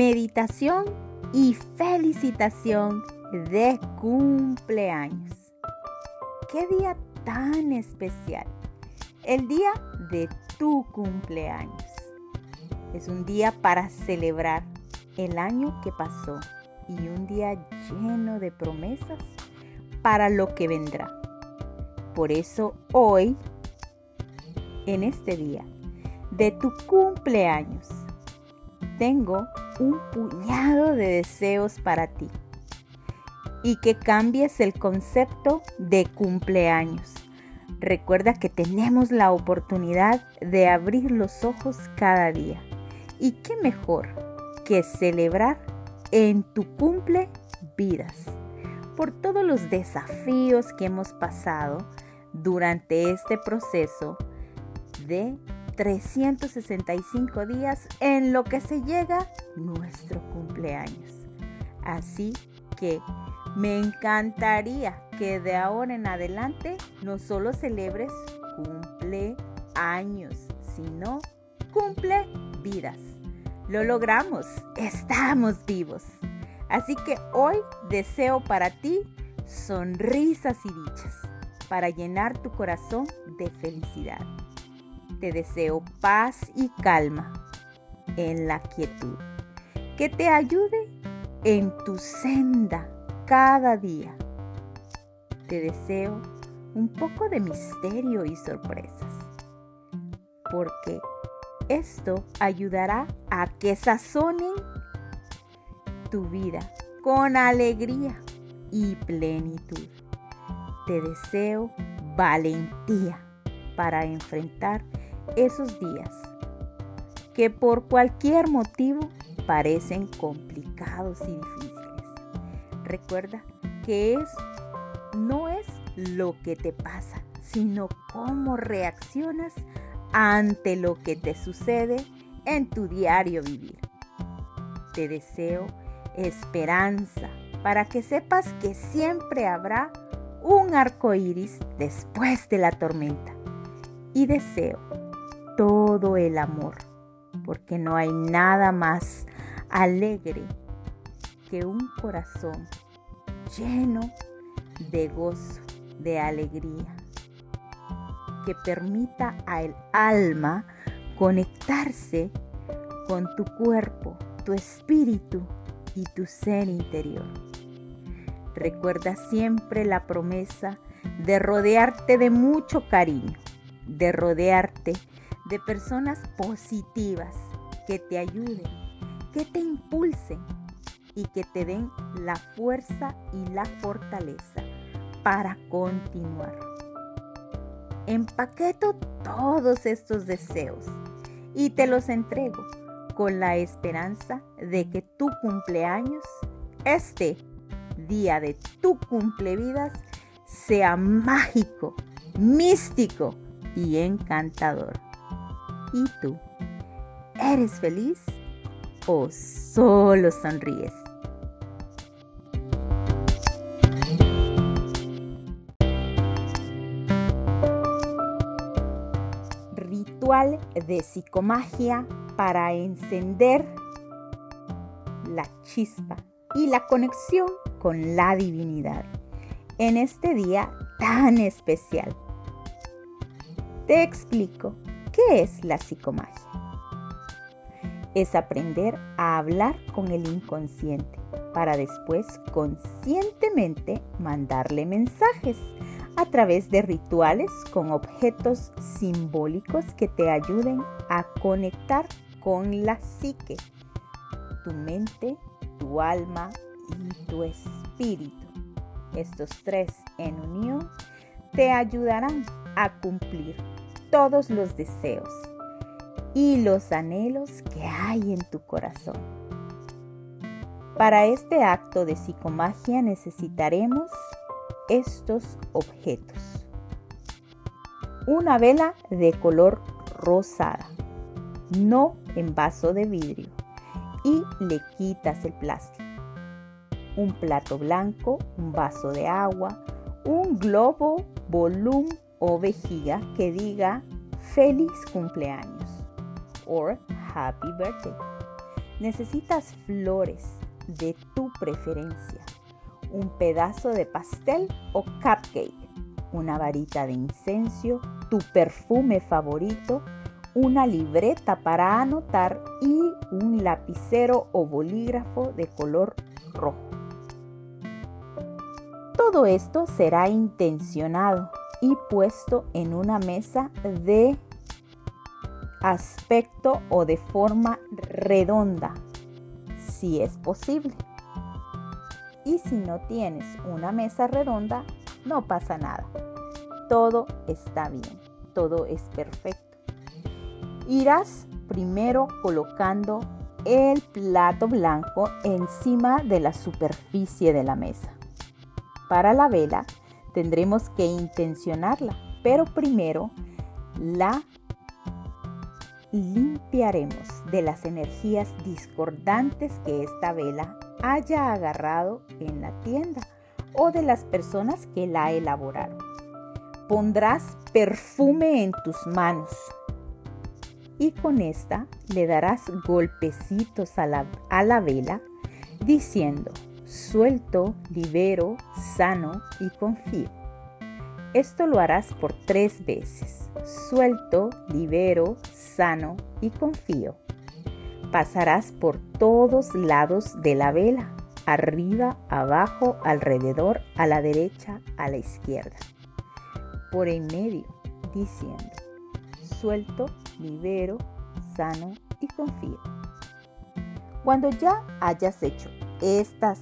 meditación y felicitación de cumpleaños. ¡Qué día tan especial! El día de tu cumpleaños. Es un día para celebrar el año que pasó y un día lleno de promesas para lo que vendrá. Por eso hoy, en este día de tu cumpleaños, tengo un puñado de deseos para ti y que cambies el concepto de cumpleaños. Recuerda que tenemos la oportunidad de abrir los ojos cada día. Y qué mejor que celebrar en tu cumple vidas por todos los desafíos que hemos pasado durante este proceso de 365 días en lo que se llega nuestro cumpleaños. Así que me encantaría que de ahora en adelante no solo celebres cumpleaños, sino cumple vidas. Lo logramos, estamos vivos. Así que hoy deseo para ti sonrisas y dichas para llenar tu corazón de felicidad te deseo paz y calma en la quietud, que te ayude en tu senda cada día. Te deseo un poco de misterio y sorpresas, porque esto ayudará a que sazonen tu vida con alegría y plenitud. Te deseo valentía para enfrentar esos días que por cualquier motivo parecen complicados y difíciles. Recuerda que es no es lo que te pasa, sino cómo reaccionas ante lo que te sucede en tu diario vivir. Te deseo esperanza para que sepas que siempre habrá un arco iris después de la tormenta. Y deseo todo el amor, porque no hay nada más alegre que un corazón lleno de gozo, de alegría, que permita al alma conectarse con tu cuerpo, tu espíritu y tu ser interior. Recuerda siempre la promesa de rodearte de mucho cariño, de rodearte de personas positivas que te ayuden, que te impulsen y que te den la fuerza y la fortaleza para continuar. Empaqueto todos estos deseos y te los entrego con la esperanza de que tu cumpleaños, este día de tu cumplevidas, sea mágico, místico y encantador. ¿Y tú? ¿Eres feliz o solo sonríes? Ritual de psicomagia para encender la chispa y la conexión con la divinidad en este día tan especial. Te explico ¿Qué es la psicomagia? Es aprender a hablar con el inconsciente para después conscientemente mandarle mensajes a través de rituales con objetos simbólicos que te ayuden a conectar con la psique, tu mente, tu alma y tu espíritu. Estos tres en unión te ayudarán a cumplir todos los deseos y los anhelos que hay en tu corazón. Para este acto de psicomagia necesitaremos estos objetos. Una vela de color rosada, no en vaso de vidrio, y le quitas el plástico. Un plato blanco, un vaso de agua, un globo volumen o vejiga que diga feliz cumpleaños o happy birthday. Necesitas flores de tu preferencia, un pedazo de pastel o cupcake, una varita de incenso, tu perfume favorito, una libreta para anotar y un lapicero o bolígrafo de color rojo. Todo esto será intencionado y puesto en una mesa de aspecto o de forma redonda, si es posible. Y si no tienes una mesa redonda, no pasa nada. Todo está bien, todo es perfecto. Irás primero colocando el plato blanco encima de la superficie de la mesa. Para la vela tendremos que intencionarla, pero primero la limpiaremos de las energías discordantes que esta vela haya agarrado en la tienda o de las personas que la elaboraron. Pondrás perfume en tus manos y con esta le darás golpecitos a la, a la vela diciendo, suelto, libero, sano y confío. Esto lo harás por tres veces. Suelto, libero, sano y confío. Pasarás por todos lados de la vela, arriba, abajo, alrededor, a la derecha, a la izquierda. Por en medio, diciendo, suelto, libero, sano y confío. Cuando ya hayas hecho estas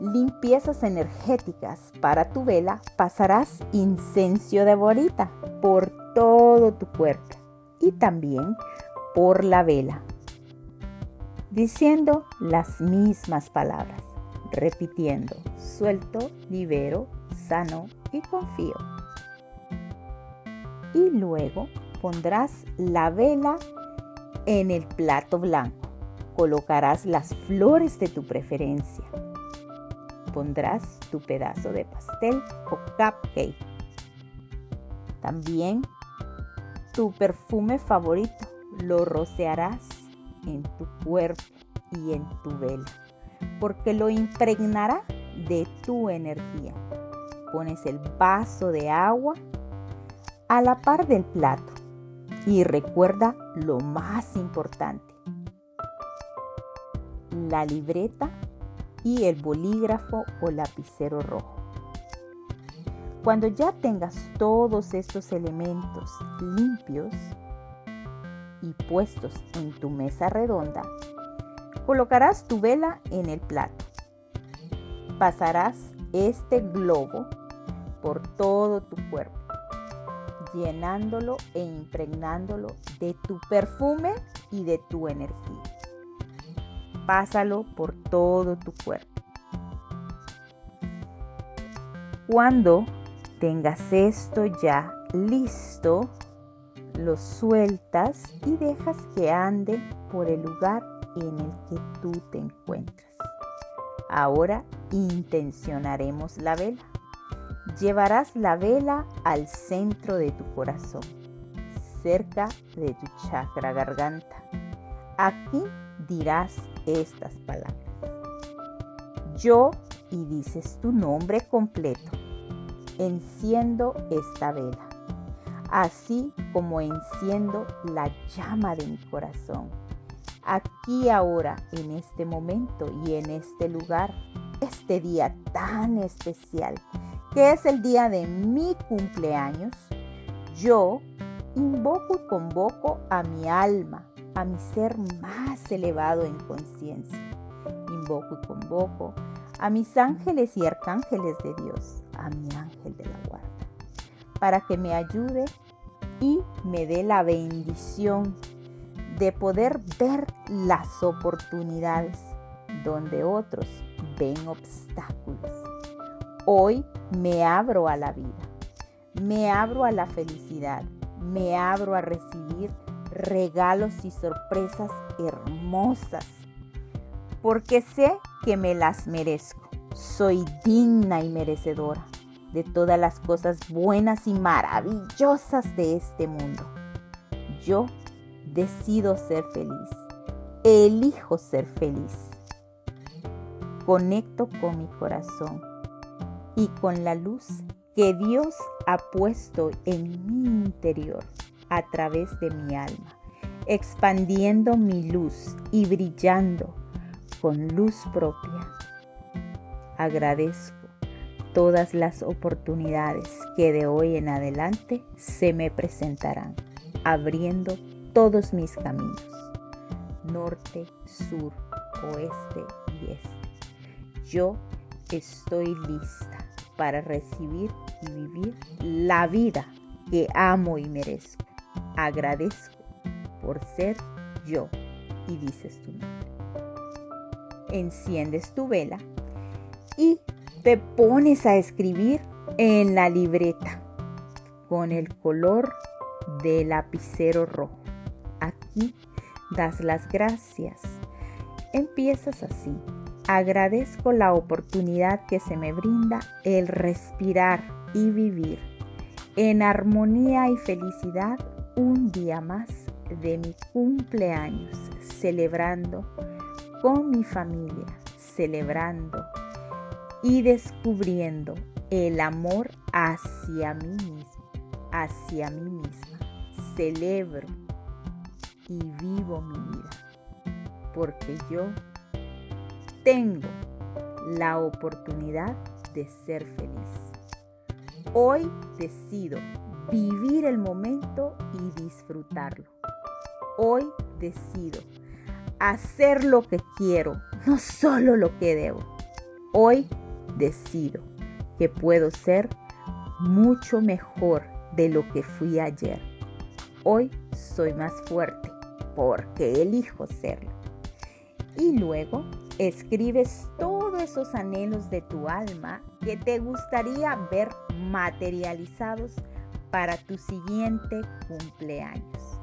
limpiezas energéticas para tu vela, pasarás incenso de borita por todo tu cuerpo y también por la vela, diciendo las mismas palabras, repitiendo, suelto, libero, sano y confío. Y luego pondrás la vela en el plato blanco. Colocarás las flores de tu preferencia pondrás tu pedazo de pastel o cupcake. También tu perfume favorito lo rociarás en tu cuerpo y en tu vela, porque lo impregnará de tu energía. Pones el vaso de agua a la par del plato y recuerda lo más importante. La libreta y el bolígrafo o lapicero rojo. Cuando ya tengas todos estos elementos limpios y puestos en tu mesa redonda, colocarás tu vela en el plato. Pasarás este globo por todo tu cuerpo, llenándolo e impregnándolo de tu perfume y de tu energía pásalo por todo tu cuerpo. Cuando tengas esto ya listo, lo sueltas y dejas que ande por el lugar en el que tú te encuentras. Ahora intencionaremos la vela. Llevarás la vela al centro de tu corazón, cerca de tu chakra garganta. Aquí dirás estas palabras. Yo, y dices tu nombre completo, enciendo esta vela, así como enciendo la llama de mi corazón. Aquí ahora, en este momento y en este lugar, este día tan especial, que es el día de mi cumpleaños, yo invoco y convoco a mi alma, a mi ser más elevado en conciencia. Invoco y convoco a mis ángeles y arcángeles de Dios, a mi ángel de la guarda, para que me ayude y me dé la bendición de poder ver las oportunidades donde otros ven obstáculos. Hoy me abro a la vida, me abro a la felicidad, me abro a recibir regalos y sorpresas hermosas, porque sé que me las merezco. Soy digna y merecedora de todas las cosas buenas y maravillosas de este mundo. Yo decido ser feliz elijo ser feliz. Conecto con mi corazón y con la luz que Dios ha puesto en mi interior a través de mi alma, expandiendo mi luz y brillando con luz propia. Agradezco todas las oportunidades que de hoy en adelante se me presentarán, abriendo todos mis caminos, norte, sur, oeste y este. Yo estoy lista para recibir y vivir la vida que amo y merezco. Agradezco por ser yo y dices tu nombre. Enciendes tu vela y te pones a escribir en la libreta con el color de lapicero rojo. Aquí das las gracias. Empiezas así. Agradezco la oportunidad que se me brinda el respirar y vivir en armonía y felicidad día más de mi cumpleaños, celebrando con mi familia, celebrando y descubriendo el amor hacia mí mismo, hacia mí misma. Celebro y vivo mi vida, porque yo tengo la oportunidad de ser feliz. Hoy decido vivir el momento y disfrutarlo. Hoy decido hacer lo que quiero, no solo lo que debo. Hoy decido que puedo ser mucho mejor de lo que fui ayer. Hoy soy más fuerte porque elijo serlo. Y luego escribes todos esos anhelos de tu alma que te gustaría ver materializados para tu siguiente cumpleaños.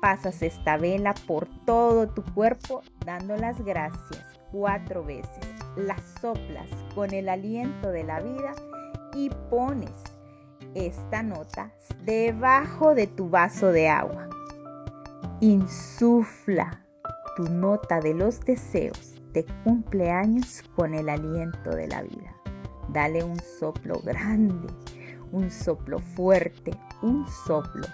Pasas esta vela por todo tu cuerpo dando las gracias cuatro veces las soplas con el aliento de la vida y pones esta nota debajo de tu vaso de agua. Insufla tu nota de los deseos de cumpleaños con el aliento de la vida. Dale un soplo grande, un soplo fuerte, un soplo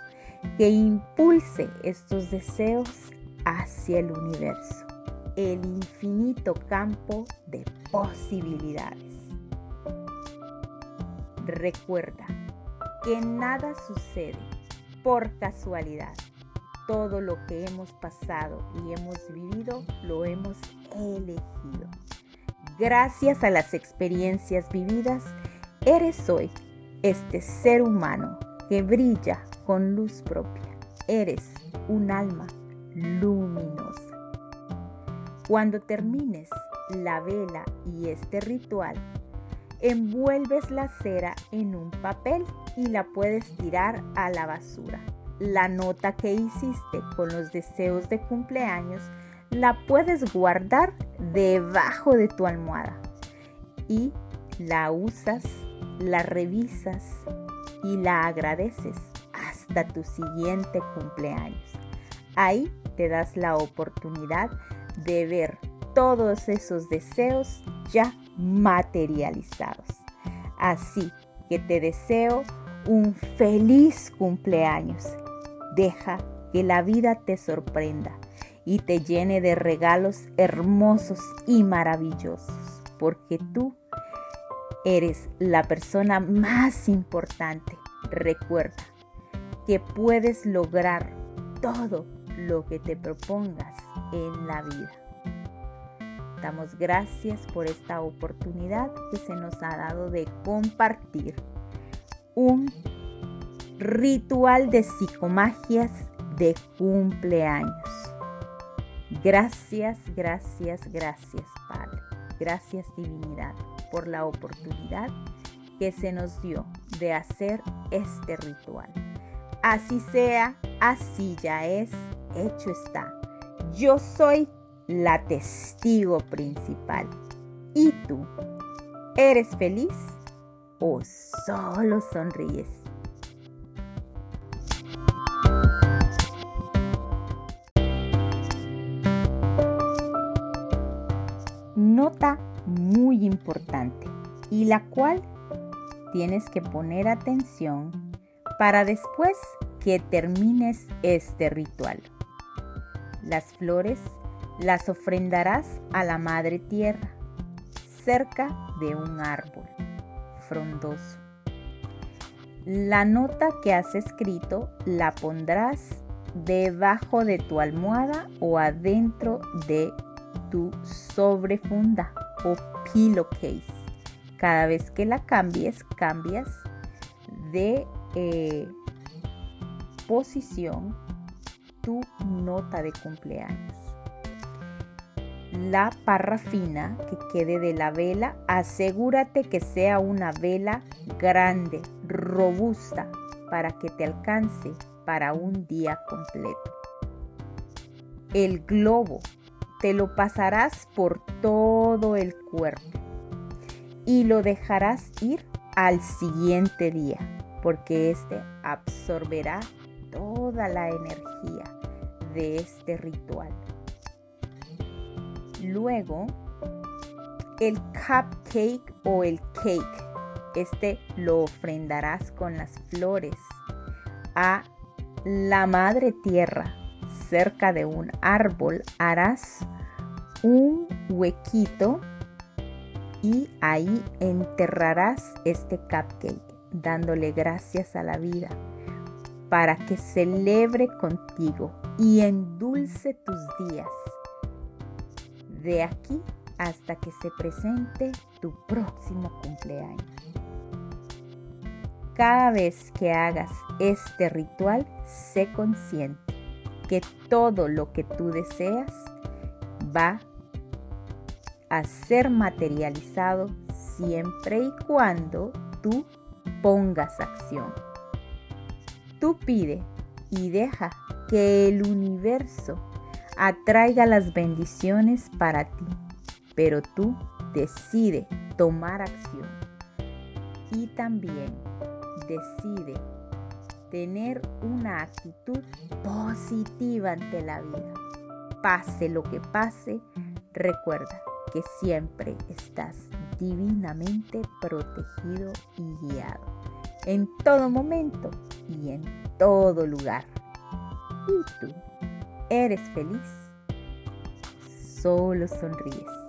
que impulse estos deseos hacia el universo el infinito campo de posibilidades. Recuerda que nada sucede por casualidad. Todo lo que hemos pasado y hemos vivido lo hemos elegido. Gracias a las experiencias vividas, eres hoy este ser humano que brilla con luz propia. Eres un alma luminosa. Cuando termines la vela y este ritual, envuelves la cera en un papel y la puedes tirar a la basura. La nota que hiciste con los deseos de cumpleaños la puedes guardar debajo de tu almohada y la usas, la revisas y la agradeces hasta tu siguiente cumpleaños. Ahí te das la oportunidad de ver todos esos deseos ya materializados. Así que te deseo un feliz cumpleaños. Deja que la vida te sorprenda y te llene de regalos hermosos y maravillosos, porque tú eres la persona más importante. Recuerda que puedes lograr todo lo que te propongas en la vida. Damos gracias por esta oportunidad que se nos ha dado de compartir un ritual de psicomagias de cumpleaños. Gracias, gracias, gracias Padre. Gracias Divinidad por la oportunidad que se nos dio de hacer este ritual. Así sea, así ya es, hecho está. Yo soy la testigo principal. ¿Y tú? ¿Eres feliz o solo sonríes? Muy importante y la cual tienes que poner atención para después que termines este ritual. Las flores las ofrendarás a la Madre Tierra cerca de un árbol frondoso. La nota que has escrito la pondrás debajo de tu almohada o adentro de tu sobrefunda o pillowcase. Cada vez que la cambies, cambias de eh, posición tu nota de cumpleaños. La parrafina que quede de la vela, asegúrate que sea una vela grande, robusta, para que te alcance para un día completo. El globo te lo pasarás por todo el cuerpo y lo dejarás ir al siguiente día, porque este absorberá toda la energía de este ritual. Luego, el cupcake o el cake, este lo ofrendarás con las flores a la madre tierra, cerca de un árbol, harás un huequito y ahí enterrarás este cupcake, dándole gracias a la vida para que celebre contigo y endulce tus días. De aquí hasta que se presente tu próximo cumpleaños. Cada vez que hagas este ritual, sé consciente que todo lo que tú deseas va a ser materializado siempre y cuando tú pongas acción. Tú pide y deja que el universo atraiga las bendiciones para ti, pero tú decide tomar acción. Y también decide tener una actitud positiva ante la vida. Pase lo que pase, recuerda que siempre estás divinamente protegido y guiado en todo momento y en todo lugar. ¿Y tú? ¿Eres feliz? Solo sonríes.